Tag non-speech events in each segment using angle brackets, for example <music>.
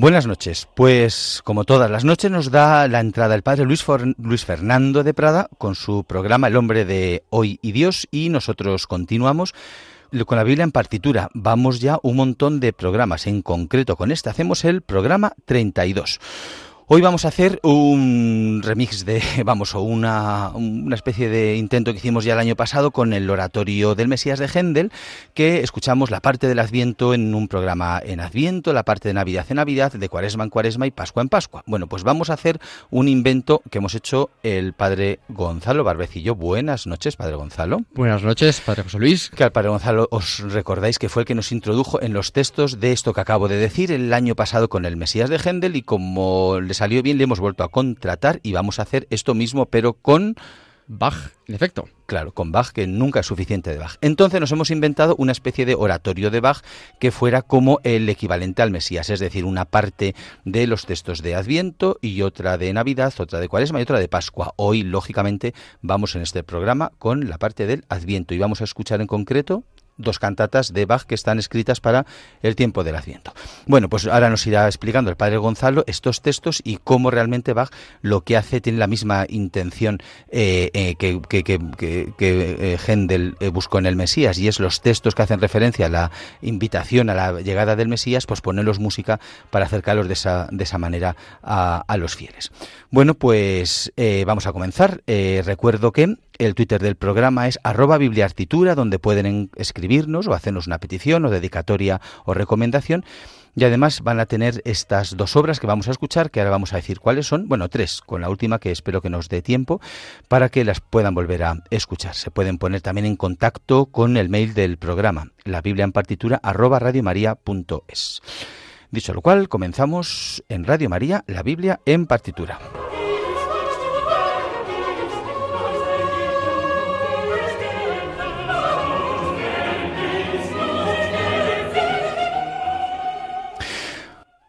Buenas noches. Pues como todas las noches nos da la entrada el padre Luis, Luis, Fernando de Prada con su programa El hombre de hoy y Dios y nosotros continuamos con la Biblia en partitura. Vamos ya un montón de programas. En concreto con este hacemos el programa 32. Hoy vamos a hacer un remix de, <laughs> vamos, o una, una, especie de intento que hicimos ya el año pasado con el oratorio del Mesías de Händel, que escuchamos la parte del Adviento en un programa en Adviento, la parte de Navidad en Navidad, de Cuaresma en Cuaresma y Pascua en Pascua. Bueno, pues vamos a hacer un invento que hemos hecho el padre Gonzalo Barbecillo. Buenas noches, padre Gonzalo. Buenas noches, padre José Luis. Que al padre Gonzalo os recordáis que fue el que nos introdujo en los textos de esto que acabo de decir el año pasado con el Mesías de Händel y como les salió bien, le hemos vuelto a contratar y vamos a hacer esto mismo, pero con Bach, en efecto. Claro, con Bach, que nunca es suficiente de Bach. Entonces nos hemos inventado una especie de oratorio de Bach que fuera como el equivalente al Mesías, es decir, una parte de los textos de Adviento y otra de Navidad, otra de Cuaresma y otra de Pascua. Hoy, lógicamente, vamos en este programa con la parte del Adviento y vamos a escuchar en concreto dos cantatas de Bach que están escritas para el tiempo del Adviento. Bueno, pues ahora nos irá explicando el padre Gonzalo estos textos y cómo realmente Bach lo que hace tiene la misma intención eh, eh, que, que, que, que Händel eh, buscó en el Mesías y es los textos que hacen referencia a la invitación a la llegada del Mesías, pues ponerlos música para acercarlos de esa, de esa manera a los fieles. Bueno, pues vamos a comenzar. recuerdo que el Twitter del programa es arroba bibliartitura, donde pueden escribirnos o hacernos una petición o dedicatoria o recomendación. Y además van a tener estas dos obras que vamos a escuchar, que ahora vamos a decir cuáles son. Bueno, tres, con la última que espero que nos dé tiempo para que las puedan volver a escuchar. Se pueden poner también en contacto con el mail del programa, la Biblia en partitura arroba radiomaria.es. Dicho lo cual, comenzamos en Radio María, la Biblia en partitura.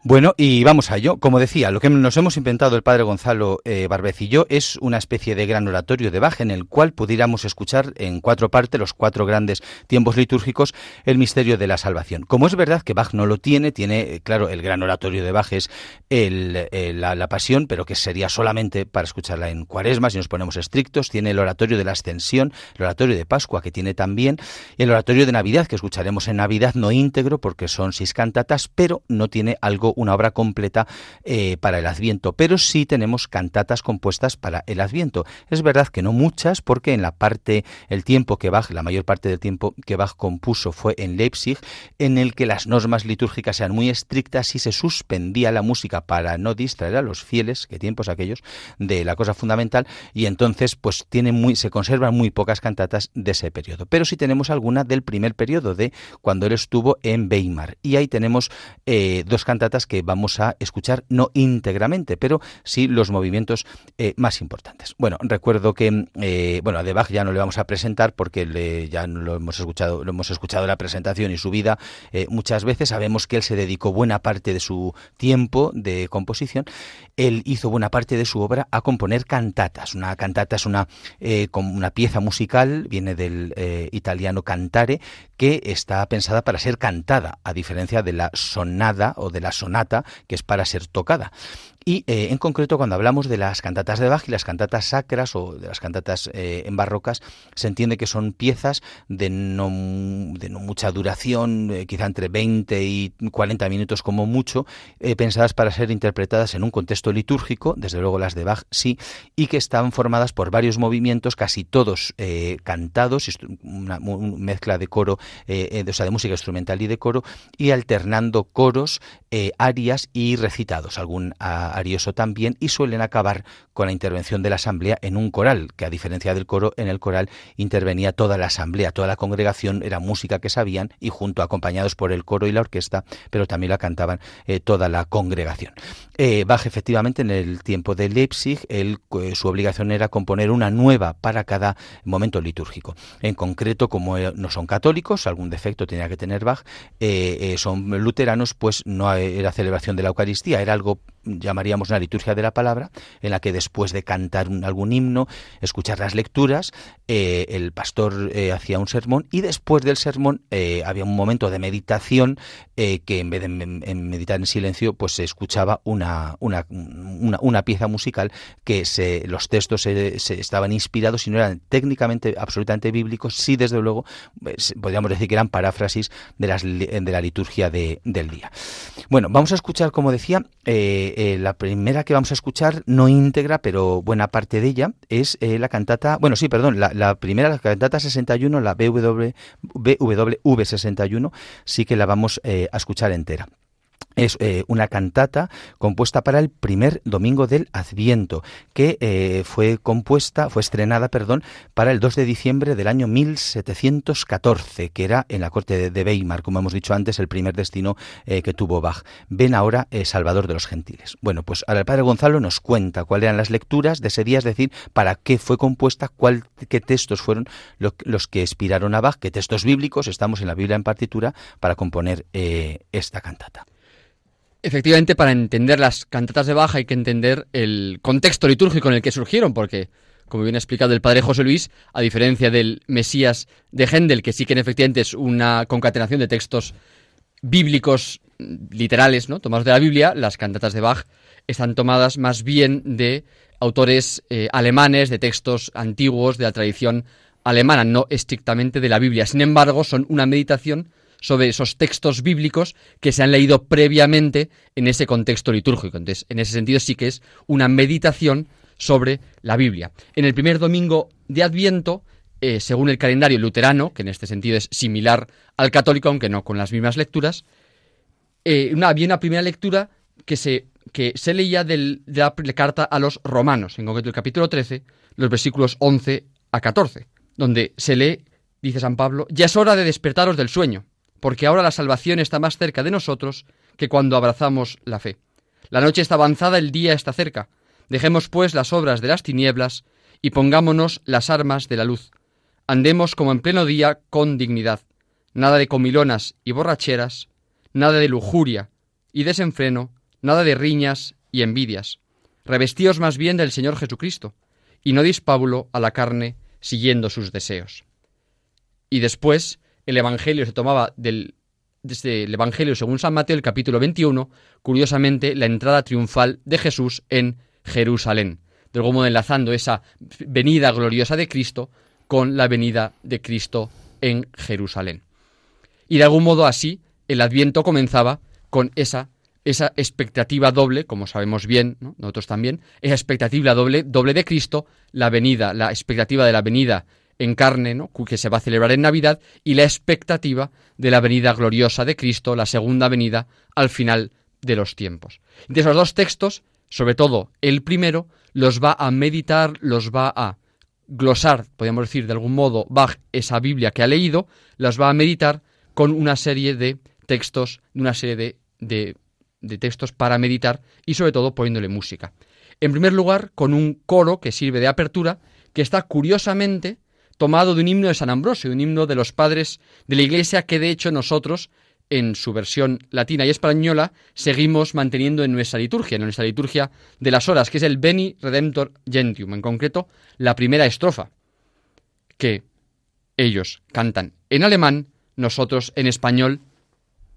Bueno, y vamos a ello. Como decía, lo que nos hemos inventado el padre Gonzalo eh, Barbecillo es una especie de gran oratorio de Bach en el cual pudiéramos escuchar en cuatro partes, los cuatro grandes tiempos litúrgicos, el misterio de la salvación. Como es verdad que Bach no lo tiene, tiene, eh, claro, el gran oratorio de Bach es el, la, la, pasión, pero que sería solamente para escucharla en cuaresma, si nos ponemos estrictos. Tiene el oratorio de la ascensión, el oratorio de Pascua, que tiene también, y el oratorio de Navidad, que escucharemos en Navidad, no íntegro, porque son seis cantatas, pero no tiene algo una obra completa eh, para el Adviento, pero sí tenemos cantatas compuestas para el Adviento. Es verdad que no muchas, porque en la parte, el tiempo que Bach, la mayor parte del tiempo que Bach compuso fue en Leipzig, en el que las normas litúrgicas eran muy estrictas y se suspendía la música para no distraer a los fieles, que tiempos aquellos, de la cosa fundamental, y entonces pues tiene muy, se conservan muy pocas cantatas de ese periodo. Pero sí tenemos alguna del primer periodo, de cuando él estuvo en Weimar. Y ahí tenemos eh, dos cantatas que vamos a escuchar no íntegramente, pero sí los movimientos eh, más importantes. Bueno, recuerdo que eh, bueno, a De Bach ya no le vamos a presentar porque ya lo hemos escuchado, lo hemos escuchado la presentación y su vida eh, muchas veces. Sabemos que él se dedicó buena parte de su tiempo de composición. Él hizo buena parte de su obra a componer cantatas. Una cantata es una, una pieza musical, viene del italiano cantare, que está pensada para ser cantada, a diferencia de la sonada o de la sonata que es para ser tocada. Y eh, en concreto, cuando hablamos de las cantatas de Bach y las cantatas sacras o de las cantatas eh, en barrocas, se entiende que son piezas de no, de no mucha duración, eh, quizá entre 20 y 40 minutos como mucho, pensadas para ser interpretadas en un contexto litúrgico, desde luego las de Bach sí, y que están formadas por varios movimientos, casi todos cantados, una, mezcla de coro, o sea, de música instrumental y de coro, y alternando coros, arias y recitados, algún Arioso también, y suelen acabar con la intervención de la asamblea en un coral, que a diferencia del coro, en el coral intervenía toda la asamblea, toda la congregación, era música que sabían y junto acompañados por el coro y la orquesta, pero también la cantaban eh, toda la congregación. Eh, Bach efectivamente en el tiempo de Leipzig, él, eh, su obligación era componer una nueva para cada momento litúrgico. En concreto, como no son católicos, algún defecto tenía que tener Bach, son luteranos, pues no era celebración de la Eucaristía, era algo llamaríamos una liturgia de la palabra, en la que después de cantar algún himno, escuchar las lecturas, eh, el pastor eh, hacía un sermón y después del sermón eh, había un momento de meditación que en vez de meditar en silencio, pues se escuchaba una, una, una, pieza musical que se, los textos se, estaban inspirados y no eran técnicamente absolutamente bíblicos, sí desde luego pues, podríamos decir que eran paráfrasis de, las, de la liturgia de, del día. Bueno, vamos a escuchar, como decía, la primera que vamos a escuchar, no íntegra, pero buena parte de ella, es eh, la cantata, bueno, sí, perdón, la, primera, la cantata 61, la BW, BWV 61, sí que la vamos eh, a escuchar entera. Es eh, una cantata compuesta para el primer domingo del Adviento, que eh, fue compuesta, fue estrenada, perdón, para el 2 de diciembre del año 1714, que era en la corte de, Weimar, como hemos dicho antes, el primer destino eh, que tuvo Bach. Ven ahora, Salvador de los Gentiles. Bueno, pues ahora el padre Gonzalo nos cuenta cuáles eran las lecturas de ese día, es decir, para qué fue compuesta, cuál, qué textos fueron los que inspiraron a Bach, qué textos bíblicos, estamos en la Biblia en partitura, para componer esta cantata. Efectivamente, para entender las cantatas de Bach hay que entender el contexto litúrgico en el que surgieron, porque, como bien ha explicado el padre José Luis, a diferencia del Mesías de Händel, que sí que efectivamente es una concatenación de textos bíblicos literales, ¿no? tomados de la Biblia, las cantatas de Bach están tomadas más bien de autores eh, alemanes, de textos antiguos, de la tradición alemana, no estrictamente de la Biblia. Sin embargo, son una meditación sobre esos textos bíblicos que se han leído previamente en ese contexto litúrgico. Entonces, en ese sentido sí que es una meditación sobre la Biblia. En el primer domingo de Adviento, eh, según el calendario luterano, que en este sentido es similar al católico, aunque no con las mismas lecturas, eh, una, había una primera lectura que se, que se leía de la carta a los romanos, en concreto el capítulo 13, los versículos 11 a 14, donde se lee, dice San Pablo, ya es hora de despertaros del sueño porque ahora la salvación está más cerca de nosotros que cuando abrazamos la fe. La noche está avanzada, el día está cerca. Dejemos pues las obras de las tinieblas y pongámonos las armas de la luz. Andemos como en pleno día con dignidad. Nada de comilonas y borracheras, nada de lujuria y desenfreno, nada de riñas y envidias. Revestíos más bien del Señor Jesucristo, y no dispábulo a la carne siguiendo sus deseos. Y después, el Evangelio se tomaba del, desde el Evangelio según San Mateo, el capítulo 21, curiosamente, la entrada triunfal de Jesús en Jerusalén. De algún modo enlazando esa venida gloriosa de Cristo con la venida de Cristo en Jerusalén. Y de algún modo así, el Adviento comenzaba con esa, esa expectativa doble, como sabemos bien, nosotros también, esa expectativa doble, doble de Cristo, la venida, la expectativa de la venida en carne, ¿no? que se va a celebrar en Navidad, y la expectativa de la venida gloriosa de Cristo, la segunda venida al final de los tiempos. De esos dos textos, sobre todo el primero, los va a meditar, los va a glosar, podríamos decir de algún modo, Bach esa Biblia que ha leído, las va a meditar con una serie de textos, una serie de, de, de textos para meditar y sobre todo poniéndole música. En primer lugar, con un coro que sirve de apertura, que está curiosamente tomado de un himno de San Ambrosio, un himno de los padres de la Iglesia que de hecho nosotros en su versión latina y española seguimos manteniendo en nuestra liturgia, en nuestra liturgia de las horas, que es el Beni Redemptor Gentium, en concreto la primera estrofa, que ellos cantan en alemán, nosotros en español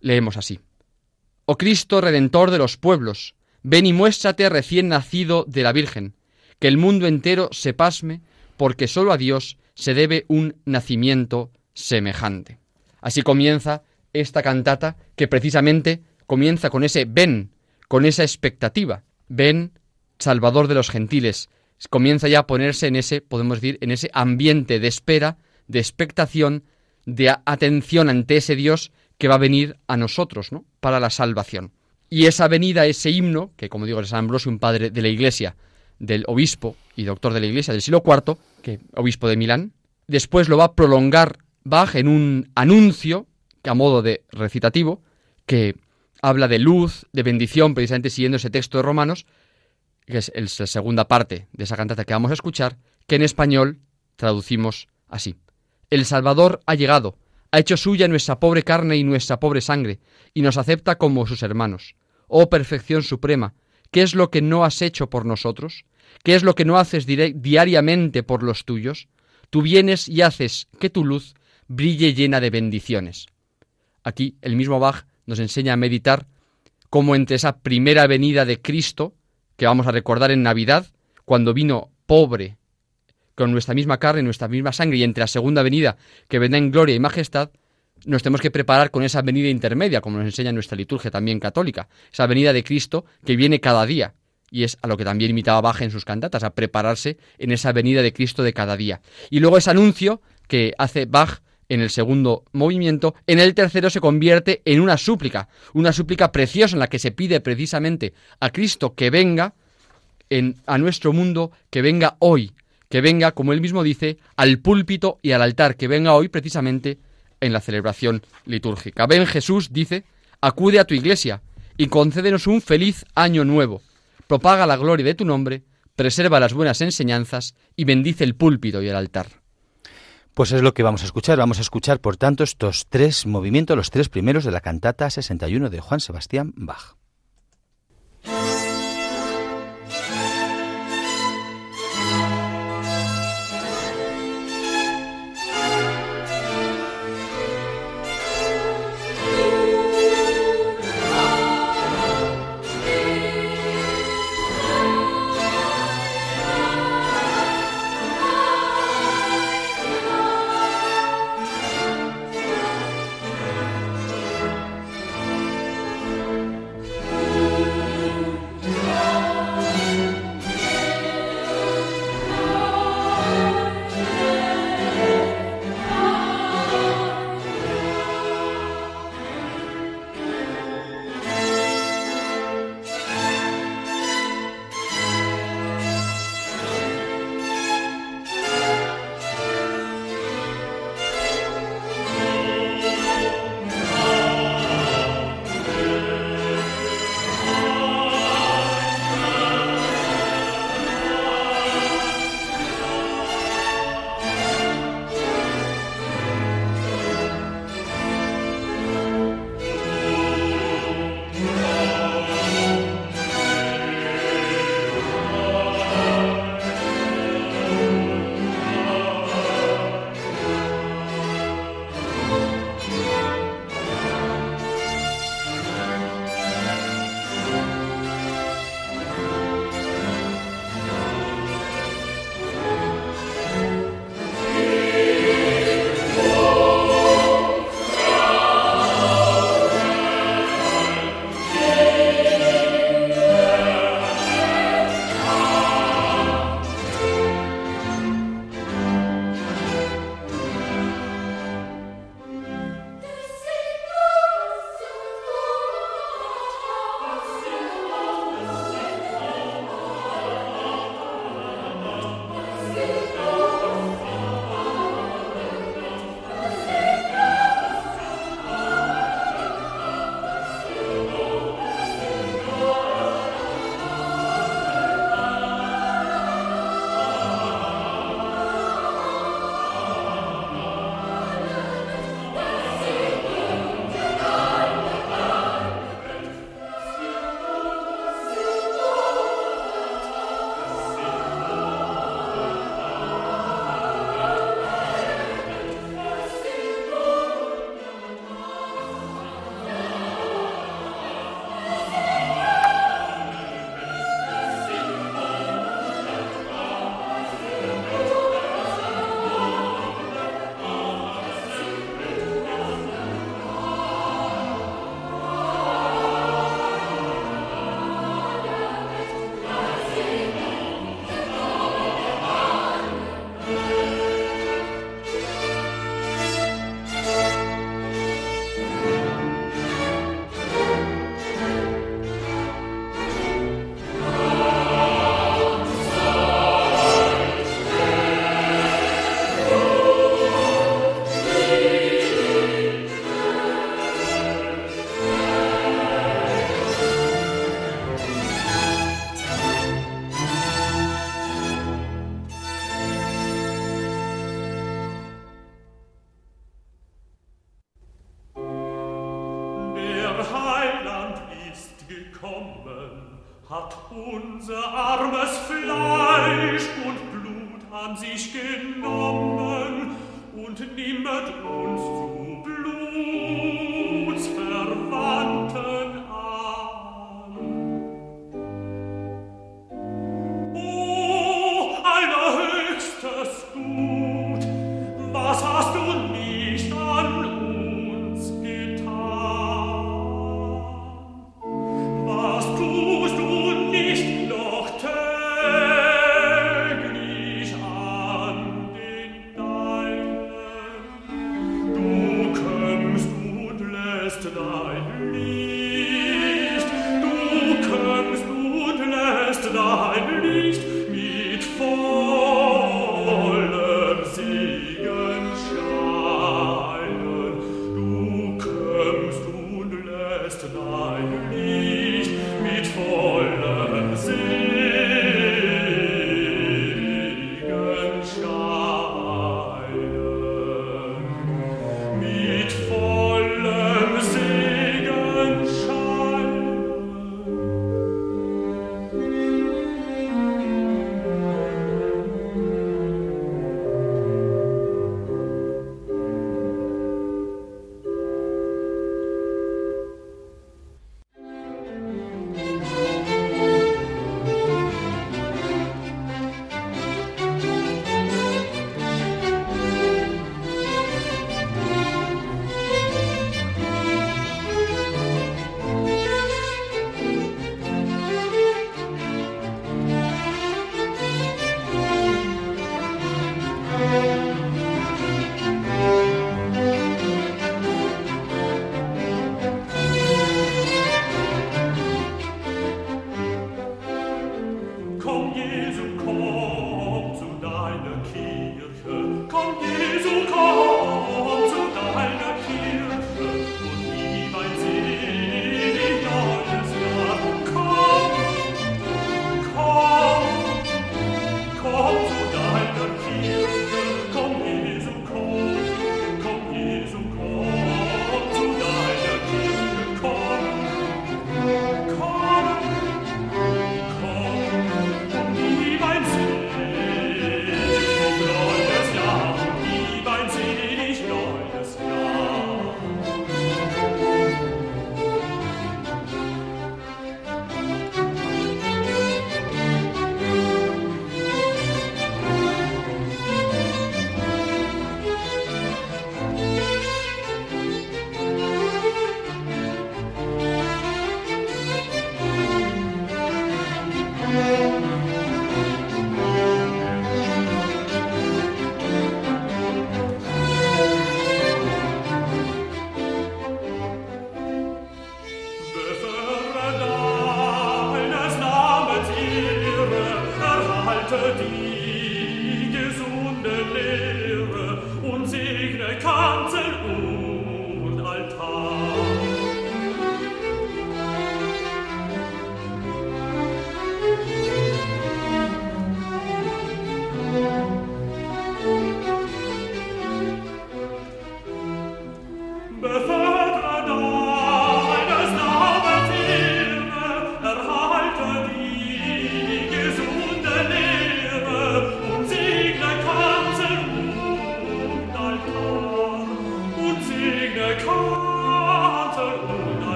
leemos así. Oh Cristo Redentor de los pueblos, ven y muéstrate recién nacido de la Virgen, que el mundo entero se pasme, porque sólo a Dios se debe un nacimiento semejante. Así comienza esta cantata que precisamente comienza con ese ven, con esa expectativa. Ven, Salvador de los gentiles. Comienza ya a ponerse en ese, podemos decir, en ese ambiente de espera, de expectación, de atención ante ese Dios que va a venir a nosotros, ¿no? Para la salvación. Y esa venida, ese himno, que como digo es San Ambrosio, un padre de la Iglesia, del obispo y doctor de la Iglesia del siglo IV, que obispo de Milán, después lo va a prolongar Bach en un anuncio, a modo de recitativo, que habla de luz, de bendición, precisamente siguiendo ese texto de Romanos, que es la segunda parte de esa cantata que vamos a escuchar, que en español traducimos así. El Salvador ha llegado, ha hecho suya nuestra pobre carne y nuestra pobre sangre, y nos acepta como sus hermanos. Oh perfección suprema, ¿qué es lo que no has hecho por nosotros? ¿Qué es lo que no haces diariamente por los tuyos? Tú vienes y haces que tu luz brille llena de bendiciones. Aquí el mismo Bach nos enseña a meditar cómo entre esa primera venida de Cristo, que vamos a recordar en Navidad, cuando vino pobre, con nuestra misma carne, nuestra misma sangre, y entre la segunda venida, que vendrá en gloria y majestad, nos tenemos que preparar con esa venida intermedia, como nos enseña nuestra liturgia también católica, esa venida de Cristo que viene cada día, y es a lo que también imitaba Bach en sus cantatas, a prepararse en esa venida de Cristo de cada día. Y luego ese anuncio que hace Bach en el segundo movimiento, en el tercero se convierte en una súplica, una súplica preciosa en la que se pide precisamente a Cristo que venga en, a nuestro mundo, que venga hoy, que venga, como él mismo dice, al púlpito y al altar, que venga hoy precisamente en la celebración litúrgica. Ven Jesús, dice, acude a tu iglesia y concédenos un feliz año nuevo. Propaga la gloria de tu nombre, preserva las buenas enseñanzas y bendice el púlpito y el altar. Pues es lo que vamos a escuchar. Vamos a escuchar, por tanto, estos tres movimientos, los tres primeros de la cantata 61 de Juan Sebastián Bach.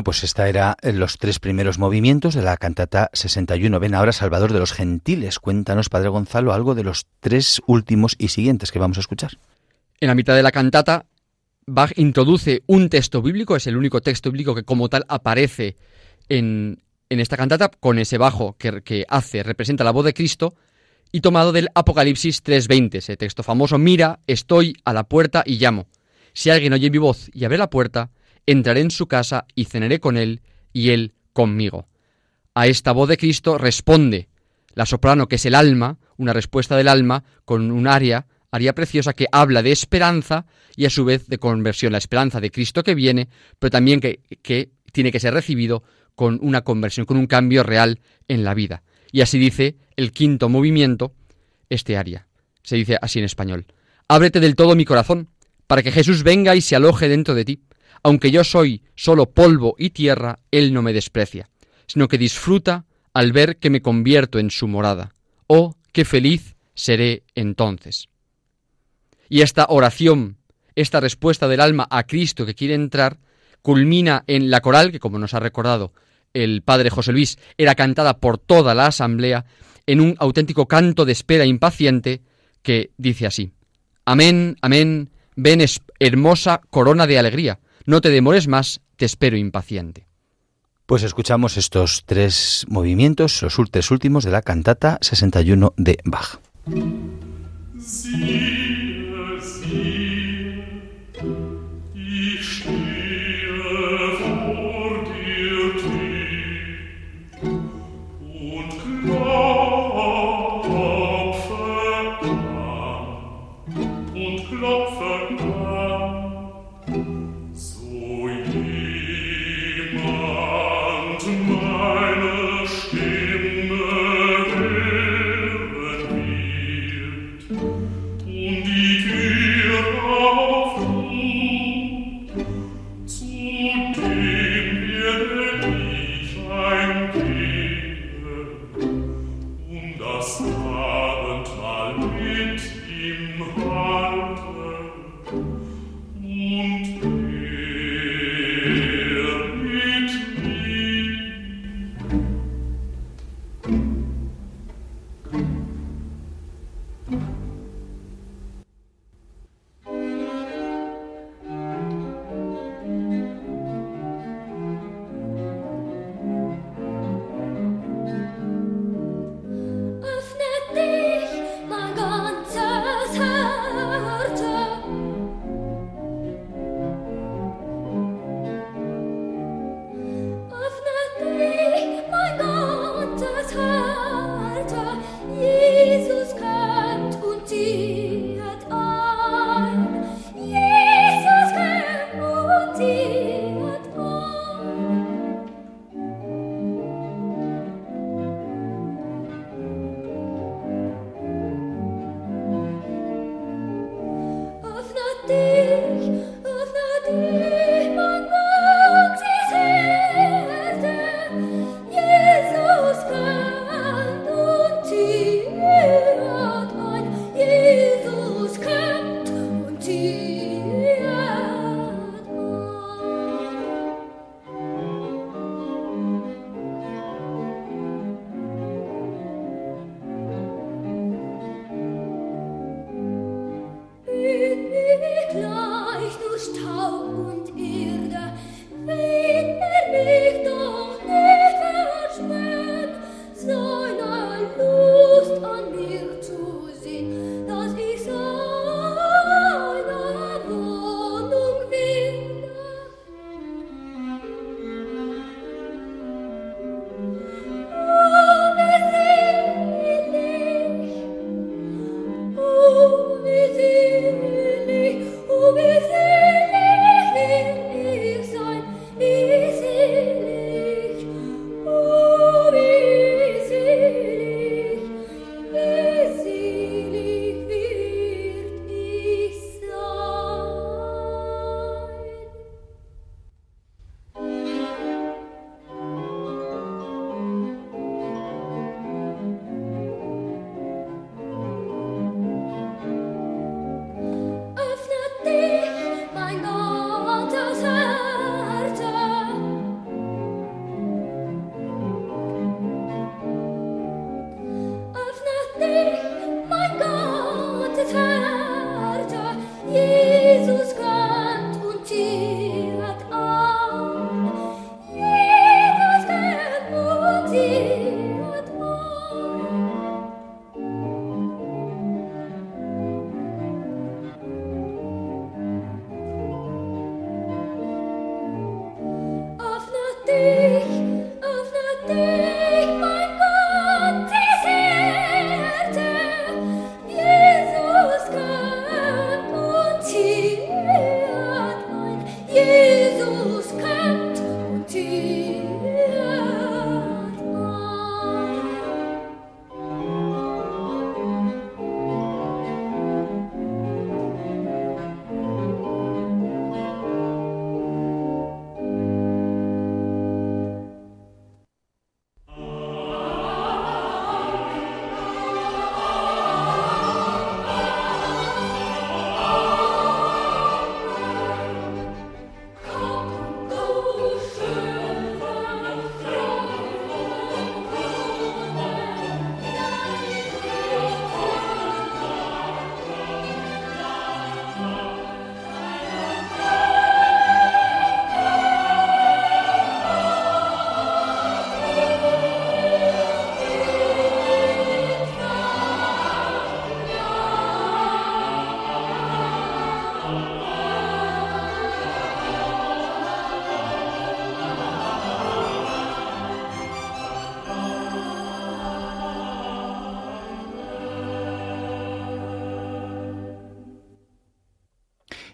Bueno, pues esta era eh, los tres primeros movimientos de la cantata 61. Ven ahora Salvador de los Gentiles. Cuéntanos, Padre Gonzalo, algo de los tres últimos y siguientes que vamos a escuchar. En la mitad de la cantata, Bach introduce un texto bíblico, es el único texto bíblico que como tal aparece en, en esta cantata, con ese bajo que, que hace, representa la voz de Cristo, y tomado del Apocalipsis 3.20, ese texto famoso, mira, estoy a la puerta y llamo. Si alguien oye mi voz y abre la puerta, entraré en su casa y cenaré con él y él conmigo. A esta voz de Cristo responde la soprano, que es el alma, una respuesta del alma con un aria, aria preciosa que habla de esperanza y a su vez de conversión, la esperanza de Cristo que viene, pero también que, que tiene que ser recibido con una conversión, con un cambio real en la vida. Y así dice el quinto movimiento, este aria. Se dice así en español. Ábrete del todo mi corazón, para que Jesús venga y se aloje dentro de ti. Aunque yo soy solo polvo y tierra, Él no me desprecia, sino que disfruta al ver que me convierto en su morada. Oh, qué feliz seré entonces. Y esta oración, esta respuesta del alma a Cristo que quiere entrar, culmina en la coral, que como nos ha recordado el padre José Luis, era cantada por toda la asamblea, en un auténtico canto de espera impaciente que dice así. Amén, amén, ven hermosa corona de alegría, no te demores más, te espero impaciente. Pues escuchamos estos tres movimientos, los tres últimos de la cantata 61 de Bach. amigo.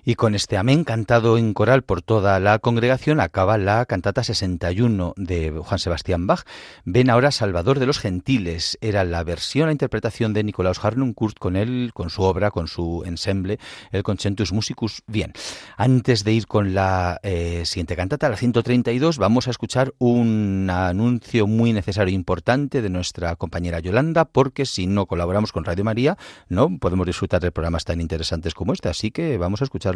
Y con este amén cantado en coral por toda la congregación acaba la cantata 61 de Juan Sebastián Bach. Ven ahora Salvador de los Gentiles. Era la versión, la interpretación de Nicolaus Harnoncourt con él, con su obra, con su ensemble, el Concentus Musicus. Bien, antes de ir con la eh, siguiente cantata, la 132, vamos a escuchar un anuncio muy necesario e importante de nuestra compañera Yolanda, porque si no colaboramos con Radio María, no podemos disfrutar de programas tan interesantes como este. Así que vamos a escuchar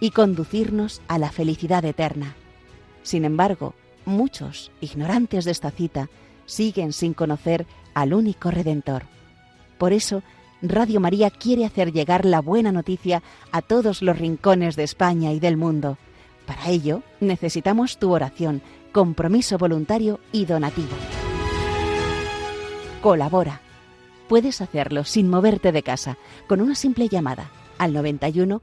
y conducirnos a la felicidad eterna. Sin embargo, muchos, ignorantes de esta cita, siguen sin conocer al único Redentor. Por eso, Radio María quiere hacer llegar la buena noticia a todos los rincones de España y del mundo. Para ello, necesitamos tu oración, compromiso voluntario y donativo. Colabora. Puedes hacerlo sin moverte de casa, con una simple llamada al 91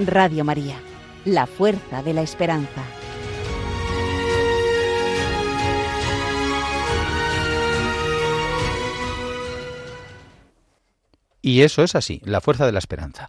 Radio María, la fuerza de la esperanza. Y eso es así, la fuerza de la esperanza.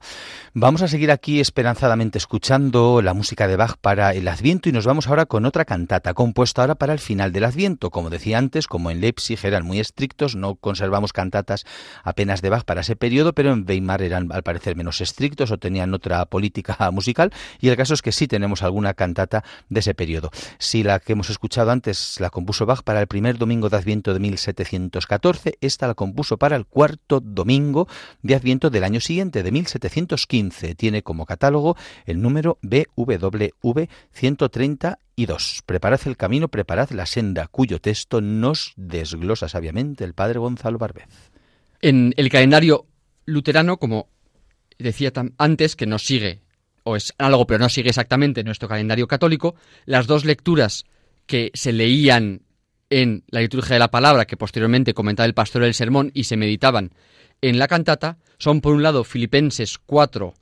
Vamos a seguir aquí esperanzadamente escuchando la música de Bach para el Adviento y nos vamos ahora con otra cantata compuesta ahora para el final del Adviento. Como decía antes, como en Leipzig eran muy estrictos, no conservamos cantatas apenas de Bach para ese periodo, pero en Weimar eran al parecer menos estrictos o tenían otra política <laughs> musical y el caso es que sí tenemos alguna cantata de ese periodo. Si la que hemos escuchado antes la compuso Bach para el primer domingo de Adviento de 1714, esta la compuso para el cuarto domingo de Adviento del año siguiente, de 1715. Tiene como catálogo el número BWV 132. Preparad el camino, preparad la senda, cuyo texto nos desglosa sabiamente el padre Gonzalo Barbez. En el calendario luterano, como decía antes, que nos sigue, o es algo, pero no sigue exactamente nuestro calendario católico, las dos lecturas que se leían en la liturgia de la palabra, que posteriormente comentaba el pastor del sermón y se meditaban en la cantata son, por un lado, Filipenses 4,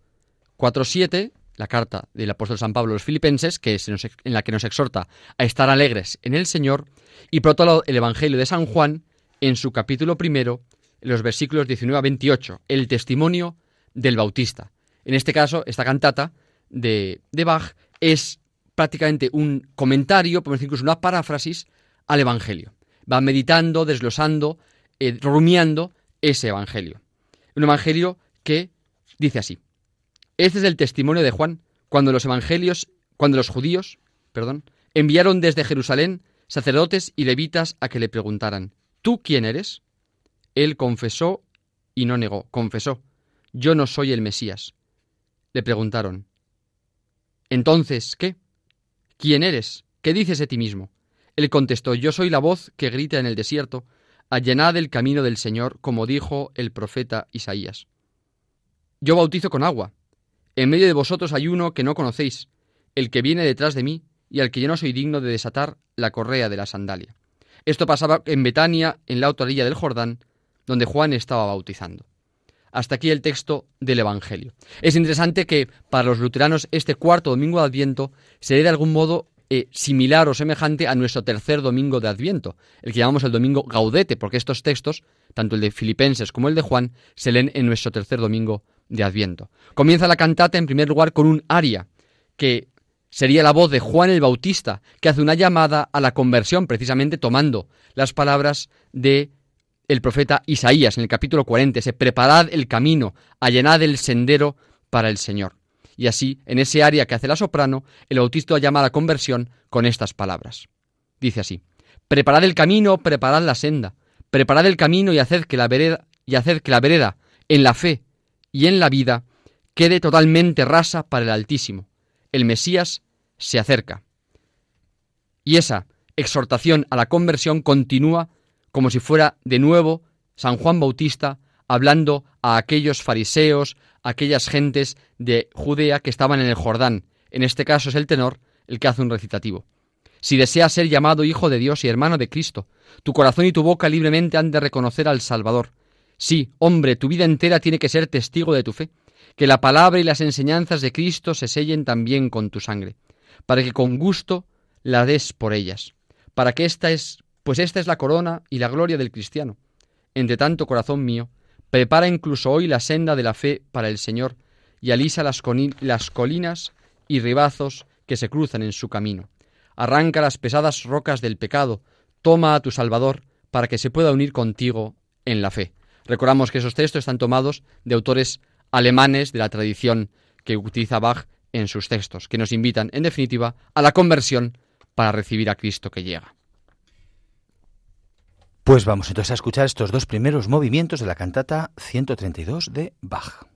4, 7, la carta del apóstol San Pablo a los filipenses, que es en la que nos exhorta a estar alegres en el Señor, y por otro lado, el Evangelio de San Juan, en su capítulo primero, en los versículos 19 a 28, el testimonio del Bautista. En este caso, esta cantata de, de Bach es prácticamente un comentario, podemos decir incluso una paráfrasis al Evangelio. Va meditando, desglosando, eh, rumiando ese Evangelio. Un Evangelio que dice así. Este es el testimonio de Juan cuando los evangelios, cuando los judíos, perdón, enviaron desde Jerusalén sacerdotes y levitas a que le preguntaran, ¿tú quién eres? Él confesó y no negó, confesó, yo no soy el Mesías. Le preguntaron, entonces, ¿qué? ¿Quién eres? ¿Qué dices de ti mismo? Él contestó, yo soy la voz que grita en el desierto, allanad el camino del Señor, como dijo el profeta Isaías. Yo bautizo con agua. En medio de vosotros hay uno que no conocéis, el que viene detrás de mí, y al que yo no soy digno de desatar la correa de la sandalia. Esto pasaba en Betania, en la autorilla del Jordán, donde Juan estaba bautizando. Hasta aquí el texto del Evangelio. Es interesante que para los luteranos este cuarto domingo de Adviento se dé de algún modo eh, similar o semejante a nuestro tercer domingo de Adviento, el que llamamos el domingo Gaudete, porque estos textos, tanto el de Filipenses como el de Juan, se leen en nuestro tercer domingo de Adviento. Comienza la cantata en primer lugar con un aria, que sería la voz de Juan el Bautista, que hace una llamada a la conversión, precisamente tomando las palabras de el profeta Isaías en el capítulo 40, se preparad el camino, allanad el sendero para el Señor. Y así, en ese área que hace la soprano, el bautista llama a la conversión con estas palabras. Dice así, Preparad el camino, preparad la senda, preparad el camino y haced que la vereda, y que la vereda, en la fe y en la vida, quede totalmente rasa para el Altísimo. El Mesías se acerca. Y esa exhortación a la conversión continúa como si fuera de nuevo San Juan Bautista hablando a aquellos fariseos, aquellas gentes de Judea que estaban en el Jordán. En este caso es el tenor el que hace un recitativo. Si deseas ser llamado hijo de Dios y hermano de Cristo, tu corazón y tu boca libremente han de reconocer al Salvador. Sí, hombre, tu vida entera tiene que ser testigo de tu fe, que la palabra y las enseñanzas de Cristo se sellen también con tu sangre, para que con gusto la des por ellas, para que esta es, pues esta es la corona y la gloria del cristiano. Entre tanto, corazón mío, prepara incluso hoy la senda de la fe para el Señor y alisa las, las colinas y ribazos que se cruzan en su camino. Arranca las pesadas rocas del pecado, toma a tu Salvador para que se pueda unir contigo en la fe. Recordamos que esos textos están tomados de autores alemanes de la tradición que utiliza Bach en sus textos, que nos invitan, en definitiva, a la conversión para recibir a Cristo que llega. Pues vamos entonces a escuchar estos dos primeros movimientos de la cantata 132 de Bach.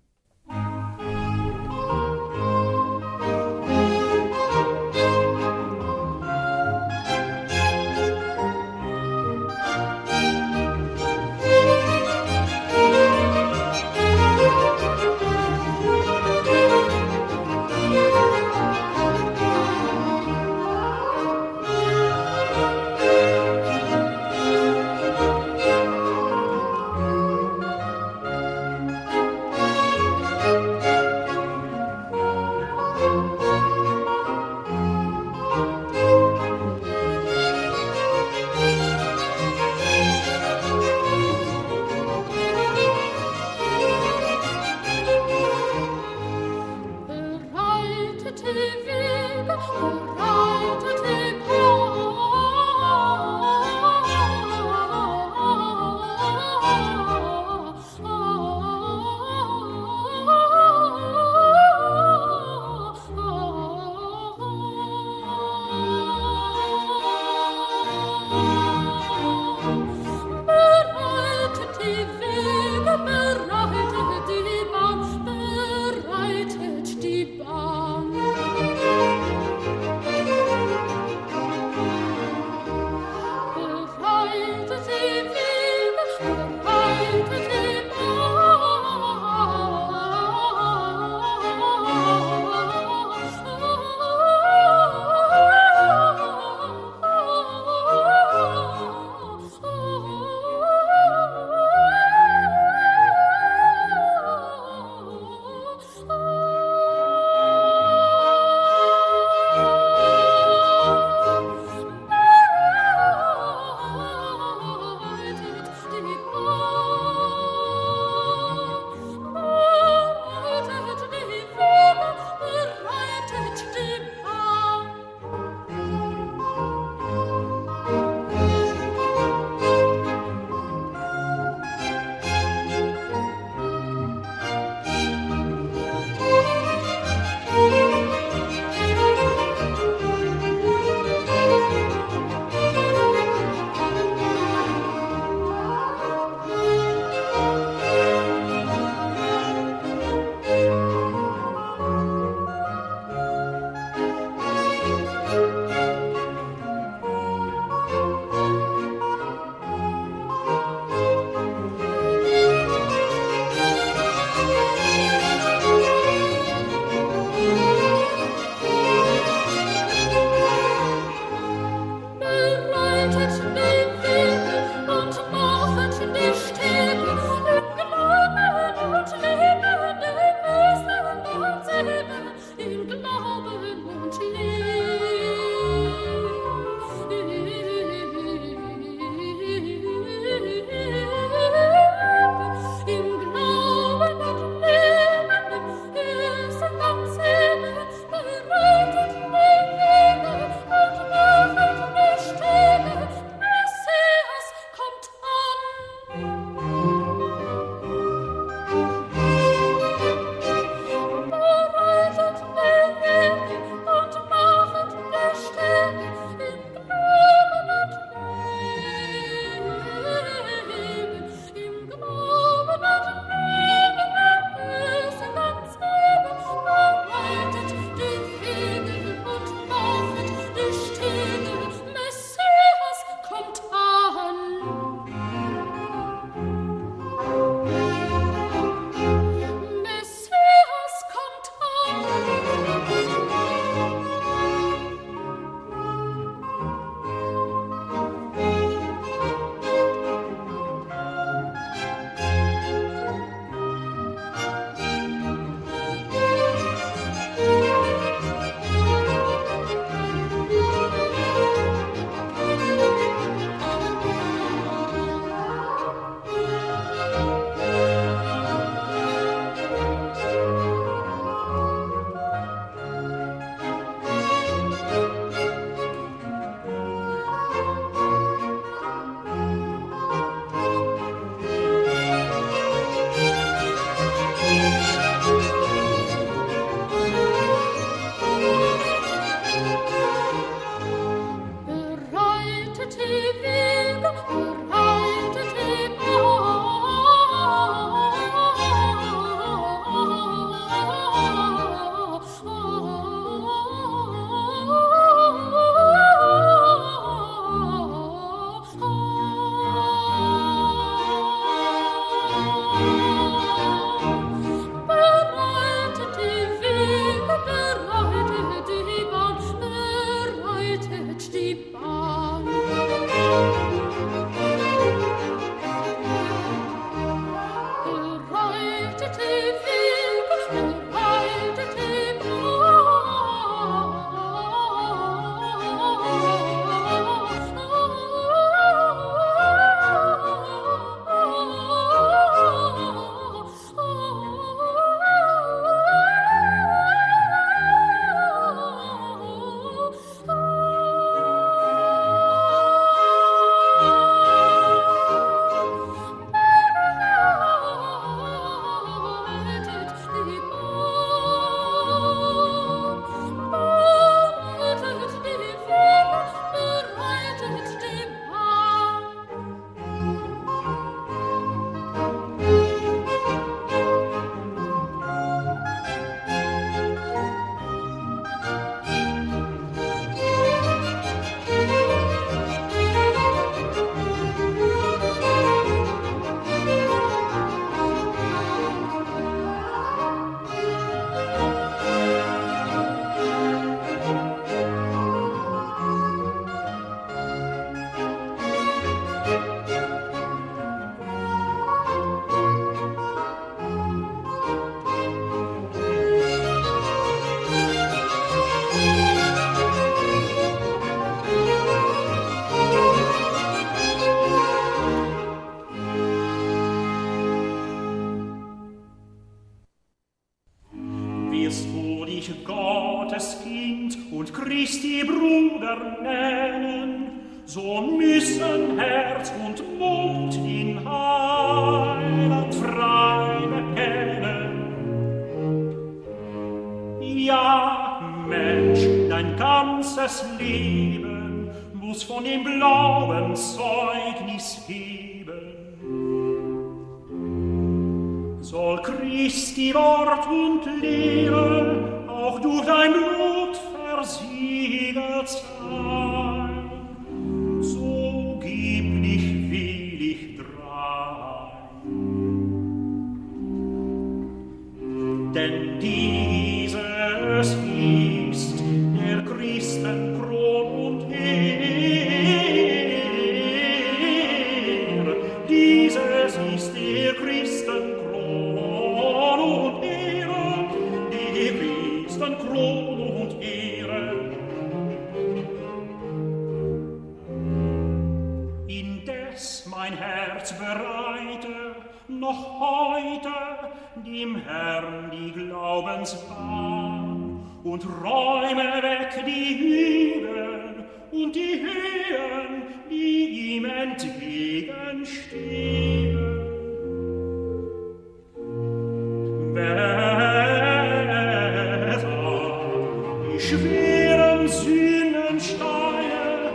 schweren Sünden stehe,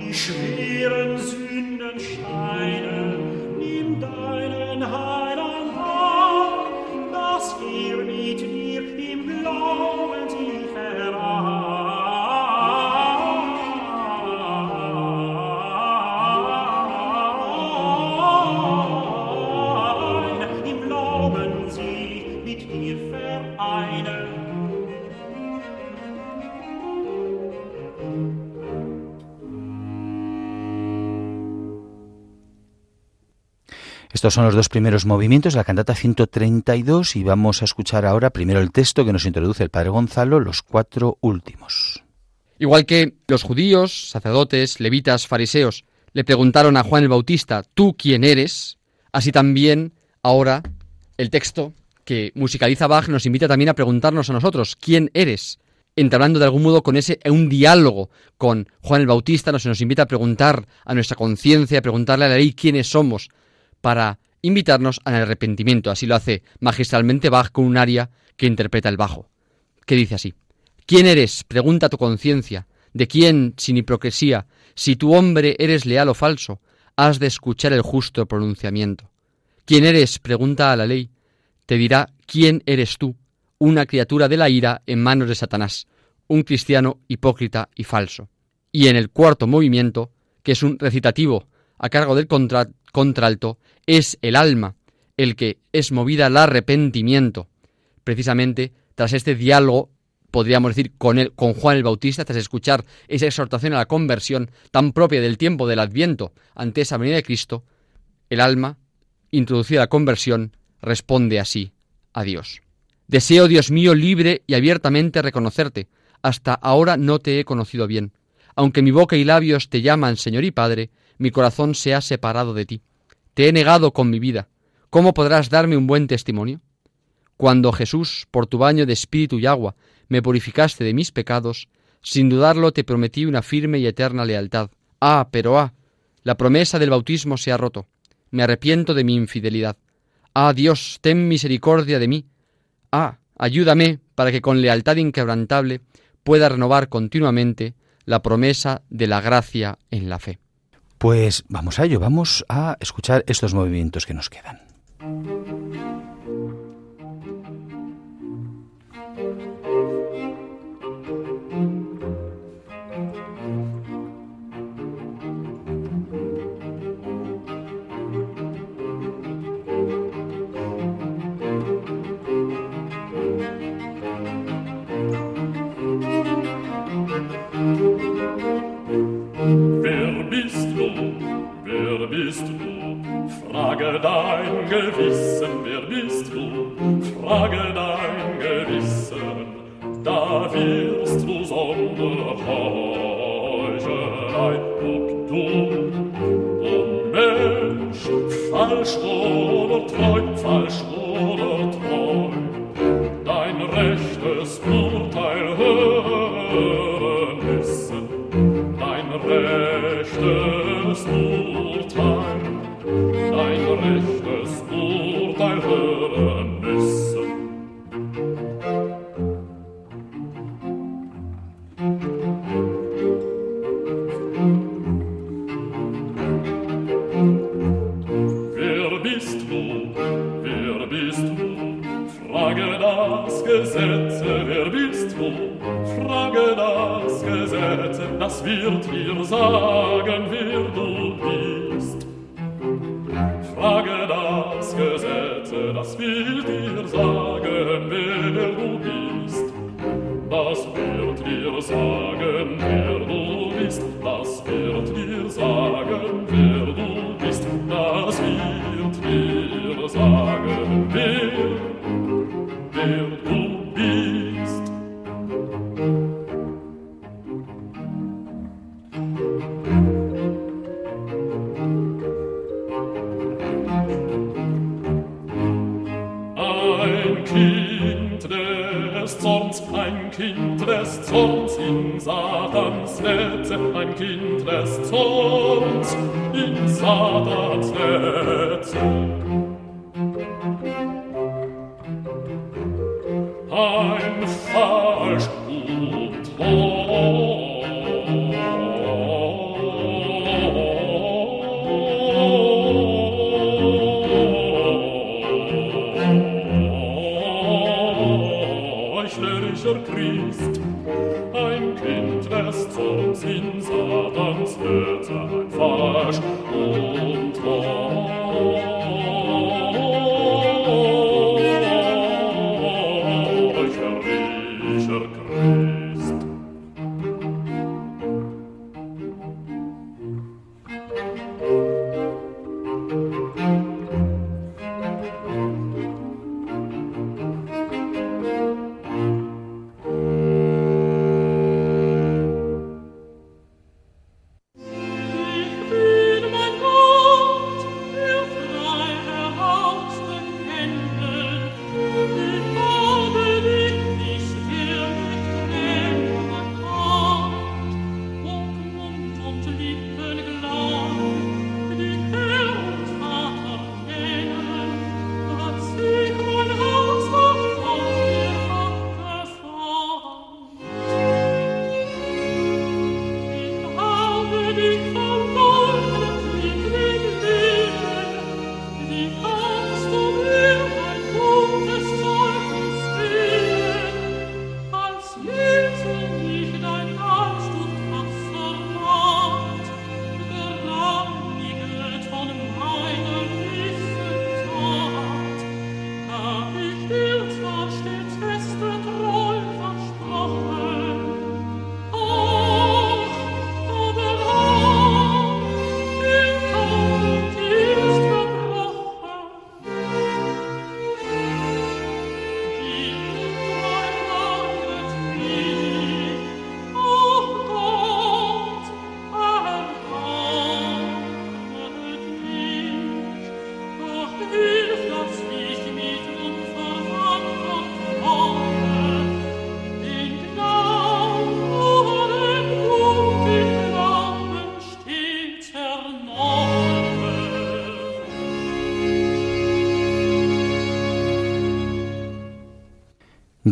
die schweren Estos son los dos primeros movimientos de la cantata 132 y vamos a escuchar ahora primero el texto que nos introduce el padre Gonzalo, los cuatro últimos. Igual que los judíos, sacerdotes, levitas, fariseos, le preguntaron a Juan el Bautista, ¿tú quién eres? Así también ahora el texto que musicaliza Bach nos invita también a preguntarnos a nosotros, ¿quién eres? Entablando de algún modo con ese un diálogo con Juan el Bautista, nos, nos invita a preguntar a nuestra conciencia, a preguntarle a la ley quiénes somos, para invitarnos al arrepentimiento. Así lo hace magistralmente Bach con un aria que interpreta el bajo, que dice así. ¿Quién eres? Pregunta tu conciencia. ¿De quién, sin hipocresía, si tu hombre eres leal o falso, has de escuchar el justo pronunciamiento? ¿Quién eres? Pregunta a la ley. Te dirá quién eres tú, una criatura de la ira en manos de Satanás, un cristiano hipócrita y falso. Y en el cuarto movimiento, que es un recitativo a cargo del contra contralto, es el alma el que es movida al arrepentimiento. Precisamente tras este diálogo, podríamos decir, con, el, con Juan el Bautista, tras escuchar esa exhortación a la conversión tan propia del tiempo del Adviento ante esa venida de Cristo, el alma, introducida a la conversión, responde así a Dios. Deseo, Dios mío, libre y abiertamente reconocerte. Hasta ahora no te he conocido bien. Aunque mi boca y labios te llaman Señor y Padre, mi corazón se ha separado de ti. Te he negado con mi vida. ¿Cómo podrás darme un buen testimonio? Cuando Jesús, por tu baño de espíritu y agua, me purificaste de mis pecados, sin dudarlo te prometí una firme y eterna lealtad. Ah, pero ah, la promesa del bautismo se ha roto. Me arrepiento de mi infidelidad. Ah, Dios, ten misericordia de mí. Ah, ayúdame para que con lealtad inquebrantable pueda renovar continuamente la promesa de la gracia en la fe. Pues vamos a ello, vamos a escuchar estos movimientos que nos quedan. Gewissen, wer bist du? Frage dein Gewissen, da wirst du sonder Heuchelei, ob du, o oh Mensch, falsch oder treu, falsch oder treu, dein rechtes Urteil hören müssen, dein rechtes Urteil, dein rechtes Lord.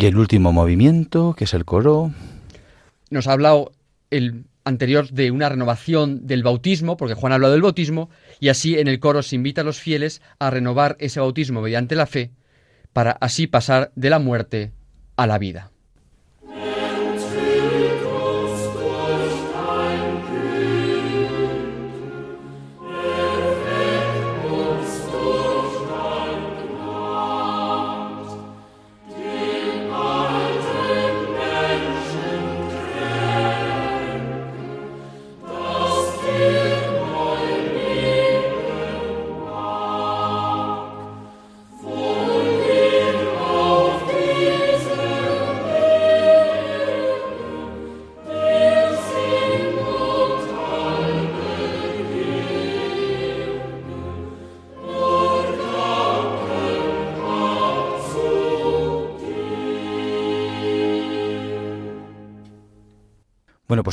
Y el último movimiento, que es el coro. Nos ha hablado el anterior de una renovación del bautismo, porque Juan ha hablado del bautismo, y así en el coro se invita a los fieles a renovar ese bautismo mediante la fe, para así pasar de la muerte a la vida.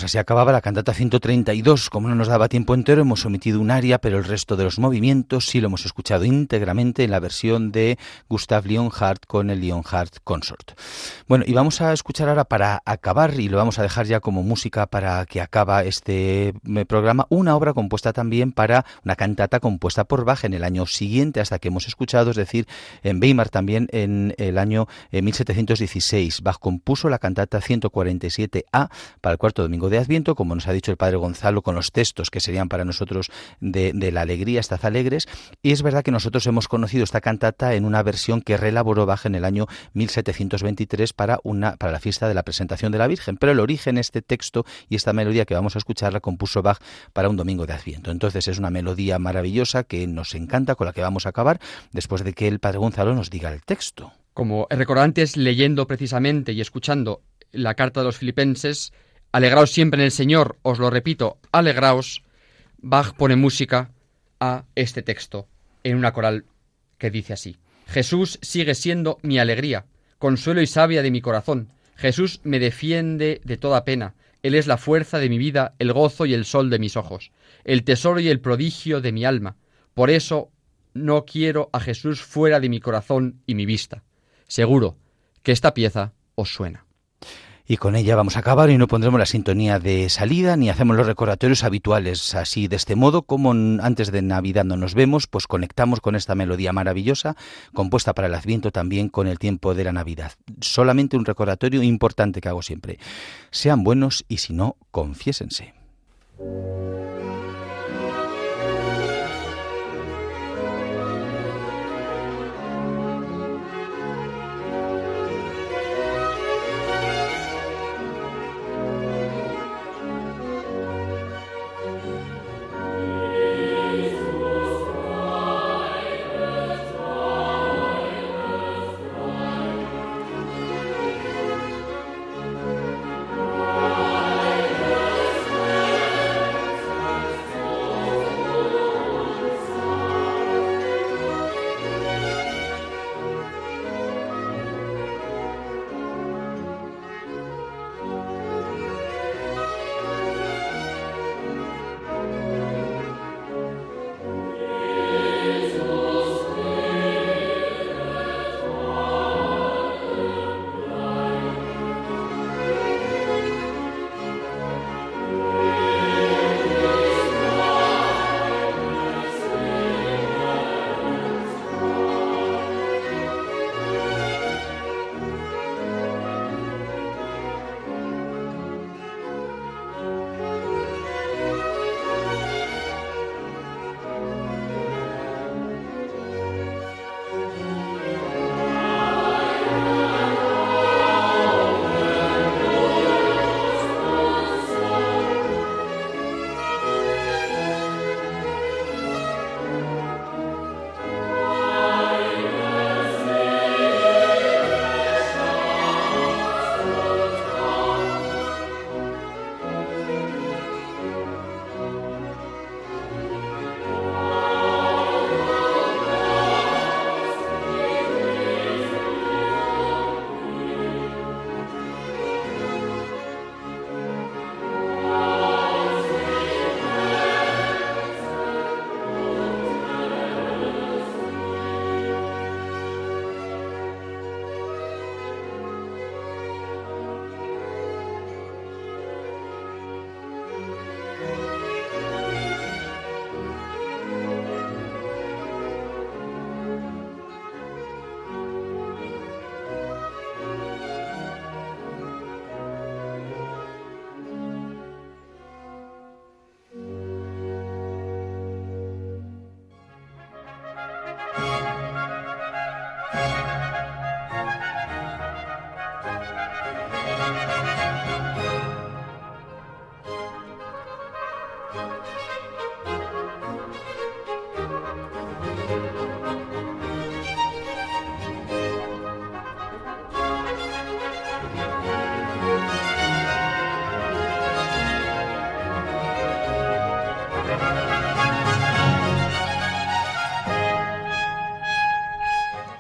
Así acababa la cantata 132. Como no nos daba tiempo entero, hemos omitido un aria, pero el resto de los movimientos sí lo hemos escuchado íntegramente en la versión de Gustav Leonhardt con el Leonhardt Consort. Bueno, y vamos a escuchar ahora para acabar, y lo vamos a dejar ya como música para que acaba este eh, programa, una obra compuesta también para una cantata compuesta por Bach en el año siguiente, hasta que hemos escuchado, es decir, en Weimar también en el año eh, 1716. Bach compuso la cantata 147A para el cuarto domingo de Adviento, como nos ha dicho el Padre Gonzalo, con los textos que serían para nosotros de, la alegría, estas alegres. Y es verdad que nosotros hemos conocido esta cantata en una versión que relaboró Bach en el año 1723 para, una, para la fiesta de la presentación de la Virgen. Pero el origen, este texto y esta melodía que vamos a escuchar, la compuso Bach para un domingo de Adviento. Entonces es una melodía maravillosa que nos encanta, con la que vamos a acabar después de que el Padre Gonzalo nos diga el texto. Como he recordado antes, leyendo precisamente y escuchando la carta de los filipenses, alegraos siempre en el Señor, os lo repito, alegraos, Bach pone música a este texto en una coral que dice así. Jesús sigue siendo mi alegría, consuelo y sabia de mi corazón. Jesús me defiende de toda pena. Él es la fuerza de mi vida, el gozo y el sol de mis ojos, el tesoro y el prodigio de mi alma. Por eso no quiero a Jesús fuera de mi corazón y mi vista. Seguro que esta pieza os suena. Y con ella vamos a acabar y no pondremos la sintonía de salida ni hacemos los recordatorios habituales. Así, de este modo, como antes de Navidad no nos vemos, pues conectamos con esta melodía maravillosa, compuesta para el Adviento también con el tiempo de la Navidad. Solamente un recordatorio importante que hago siempre. Sean buenos y si no, confiésense.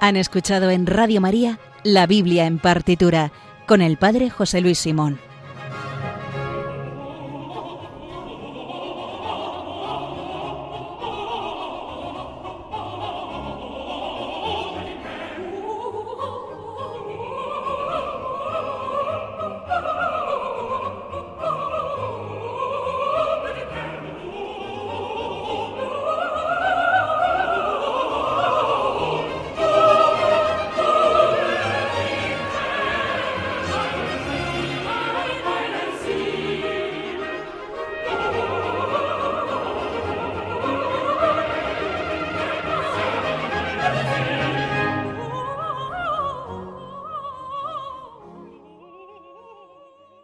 Han escuchado en Radio María La Biblia en partitura con el Padre José Luis Simón.